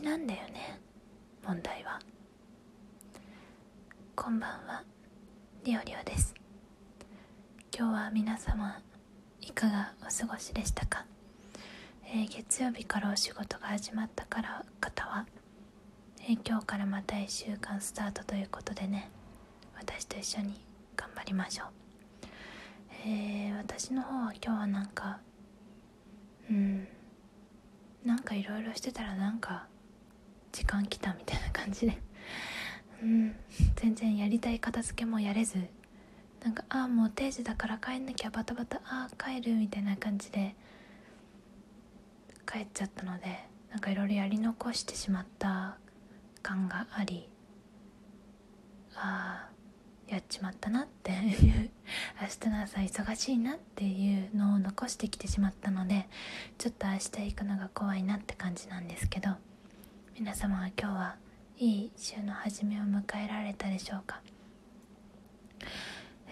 道なんだよね。問題は。こんばんは。リオリオです。今日は皆様いかがお過ごしでしたか、えー、月曜日からお仕事が始まったから方は、えー、今日からまた1週間スタートということでね。私と一緒に頑張りましょう。えー、私の方は今日はなんかうん。なんかいろいろしてたらなんか時間来たみたいな感じで。うん。全然やりたい片付けもやれず。なんかああもう定時だから帰んなきゃバタバタああ帰るみたいな感じで。帰っちゃったのでなんかいろいろやり残してしまった感がありああやっちまったなっていう。明日の朝忙しいなっていうのを残してきてしまったのでちょっと明日行くのが怖いなって感じなんですけど。皆様は今日はいい週の初めを迎えられたでしょうか？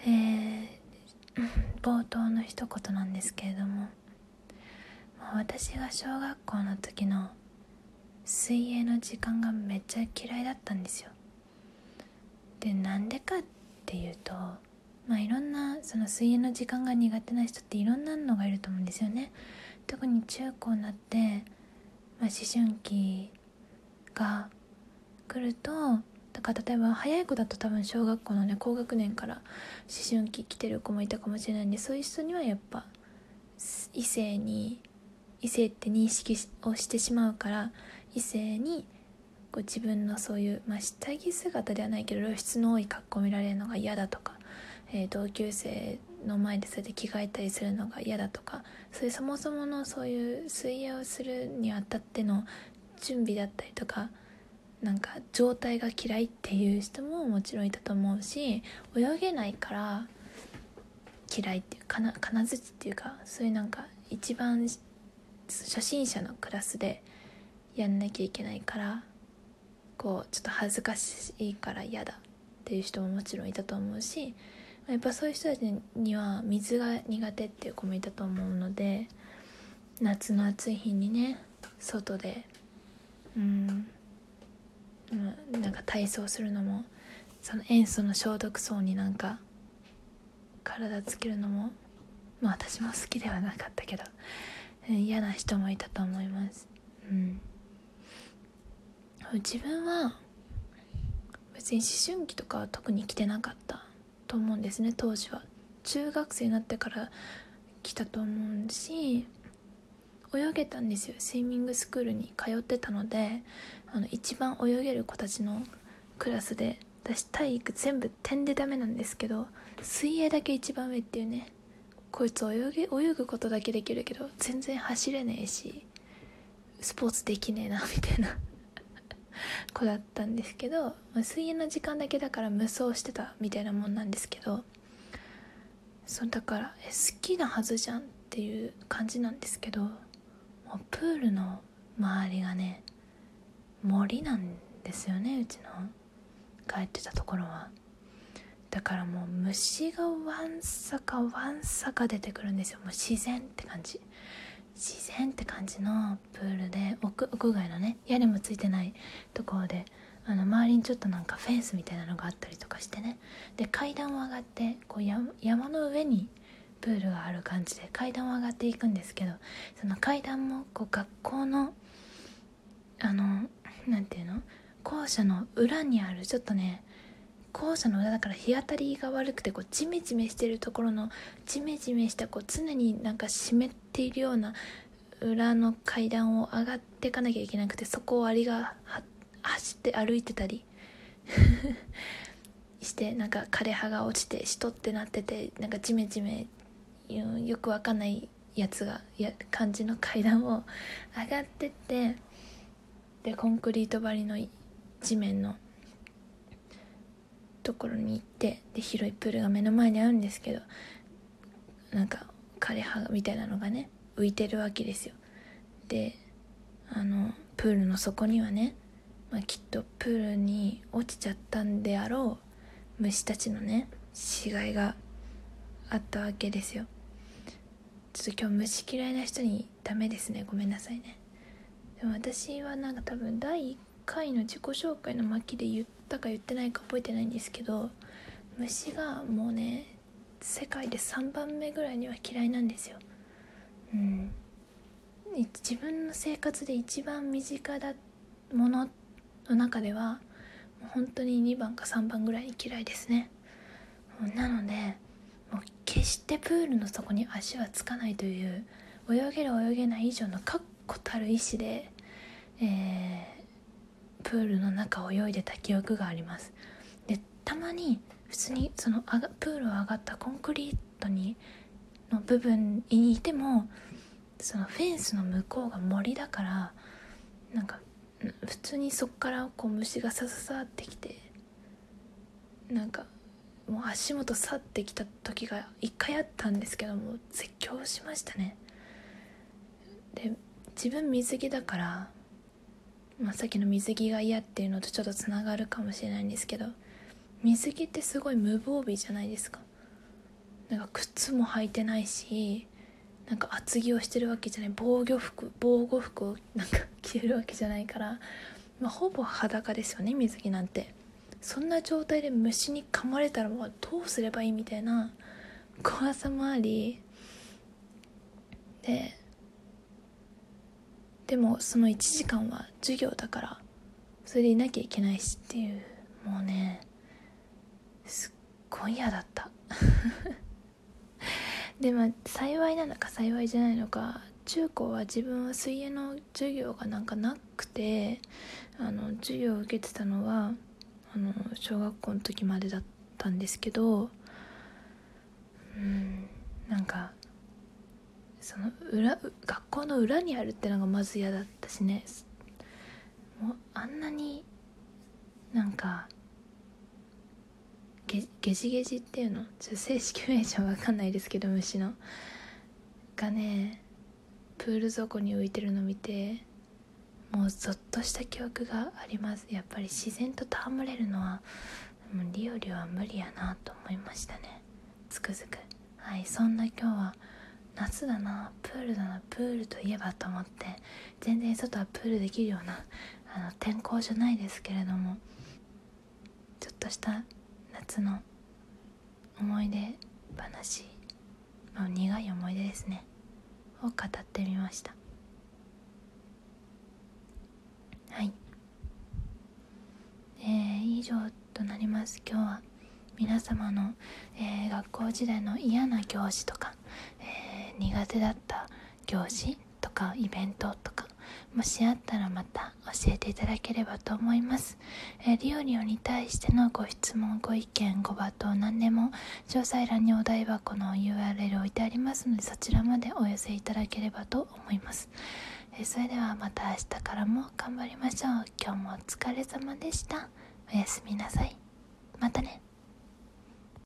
えー、冒頭の一言なんですけれども私が小学校の時の水泳の時間がめっちゃ嫌いだったんですよ。でなんでかっていうとまあいろんなその水泳の時間が苦手な人っていろんなのがいると思うんですよね。特に中高になって、まあ、思春期が来るとだから例えば早い子だと多分小学校のね高学年から思春期来てる子もいたかもしれないんでそういう人にはやっぱ異性に異性って認識をしてしまうから異性にこう自分のそういう、まあ、下着姿ではないけど露出の多い格好見られるのが嫌だとか、えー、同級生の前でそれで着替えたりするのが嫌だとかそういうそもそものそういう水泳をするにあたっての準備だったりとかなんか状態が嫌いっていう人ももちろんいたと思うし泳げないから嫌いっていうかな金槌っていうかそういうなんか一番初心者のクラスでやんなきゃいけないからこうちょっと恥ずかしいから嫌だっていう人ももちろんいたと思うしやっぱそういう人たちには水が苦手っていう子もいたと思うので夏の暑い日にね外でうん。なんか体操するのもその塩素の消毒槽になんか体つけるのもまあ私も好きではなかったけど嫌な人もいたと思います。うん。自分は別に思春期とかは特に来てなかったと思うんですね当時は。中学生になってから来たと思うし泳げたんですよ。スイミングスクールに通ってたのであの一番泳げる子たちのクラスで私体育全部点でダメなんですけど水泳だけ一番上っていうねこいつ泳げ泳ぐことだけできるけど全然走れねえしスポーツできねえな みたいな 子だったんですけど、ま、水泳の時間だけだから無双してたみたいなもんなんですけどそうだからえ好きなはずじゃんっていう感じなんですけどもうプールの周りがね森なんですよねうちの帰ってたところは。だからもう虫がわんさかわんさか出てくるんですよ。もう自然って感じ。自然って感じのプールで屋屋外のね屋根もついてないところであの周りにちょっとなんかフェンスみたいなのがあったりとかしてね。で階段を上がってこう山の上にプールがある感じで階段を上がっていくんですけどその階段もこう学校のあの何て言うの？校舎の裏にあるちょっとね校舎の裏だから日当たりが悪くてこうジメジメしてるところのジメジメしたこう常になんか湿っているような裏の階段を上がっていかなきゃいけなくてそこをアリが走って歩いてたり してなんか枯れ葉が落ちてしとってなっててなんかジメジメよくわかんないやつがや感じの階段を上がってってでコンクリート張りの地面のところに行ってで広いプールが目の前にあるんですけどなんか枯葉みたいなのがね浮いてるわけですよ。であのプールの底にはね、まあ、きっとプールに落ちちゃったんであろう虫たちのね死骸があったわけですよ。ちょっと今日虫嫌いな人にダメですね。ごめんなさいね。でも私はなんか多分第1回の自己紹介の巻で言ったか言ってないか覚えてないんですけど虫がもうね世界で3番目ぐらいには嫌いなんですよ。うん。自分の生活で一番身近だものの中ではもう本当に2番か3番ぐらいに嫌いですね。なので決してプールの底に足はつかないという泳げる泳げない以上の確固たる意志で、えー、プールの中を泳いでた記憶があります。でたまに普通にそのあがプールを上がったコンクリートにの部分にいてもそのフェンスの向こうが森だからなんか普通にそっからこう虫がさささってきてなんかもう足元去ってきた時が一回あったんですけども絶叫しましたね。で自分水着だから、まあ、さっきの水着が嫌っていうのとちょっとつながるかもしれないんですけど水着ってすごい無防備じゃないですか。なんか靴も履いてないしなんか厚着をしてるわけじゃない。防御服防護服をなんか着てるわけじゃないから、まあ、ほぼ裸ですよね水着なんて。そんな状態で虫に噛まれたらもうどうすればいいみたいな怖さもあり。ででもその1時間は授業だからそれでいなきゃいけないしっていうもうねすっごい嫌だった。でまあ幸いなのか幸いじゃないのか中高は自分は水泳の授業がなんかなくてあの授業を受けてたのはあの小学校の時までだったんですけどうんなんかその裏学校の裏にあるってのがまず嫌だったしね。もうあんなになんかゲゲジゲジっていうの？ちょ正式名称わかんないですけど虫の。がねプール底に浮いてるの見てもうゾッとした記憶があります。やっぱり自然と戯れるのはもリオリは無理やなと思いましたね。つくづく。はいそんな今日は夏だなプールだなプールといえばと思って全然外はプールできるようなあの天候じゃないですけれどもちょっとした夏の思い出話、まあ、苦い思い出ですね。を語ってみました。はい。えー、以上となります。今日は皆様の、えー、学校時代の嫌な行事とか、えー、苦手だった行事とかイベントとかもしあったらまた教えていただければと思います、えー、リオリオに対してのご質問ご意見ご罵倒何でも詳細欄にお台箱の URL 置いてありますのでそちらまでお寄せいただければと思います。えそれではまた明日からも頑張りましょう。今日もお疲れ様でした。おやすみなさい。またね。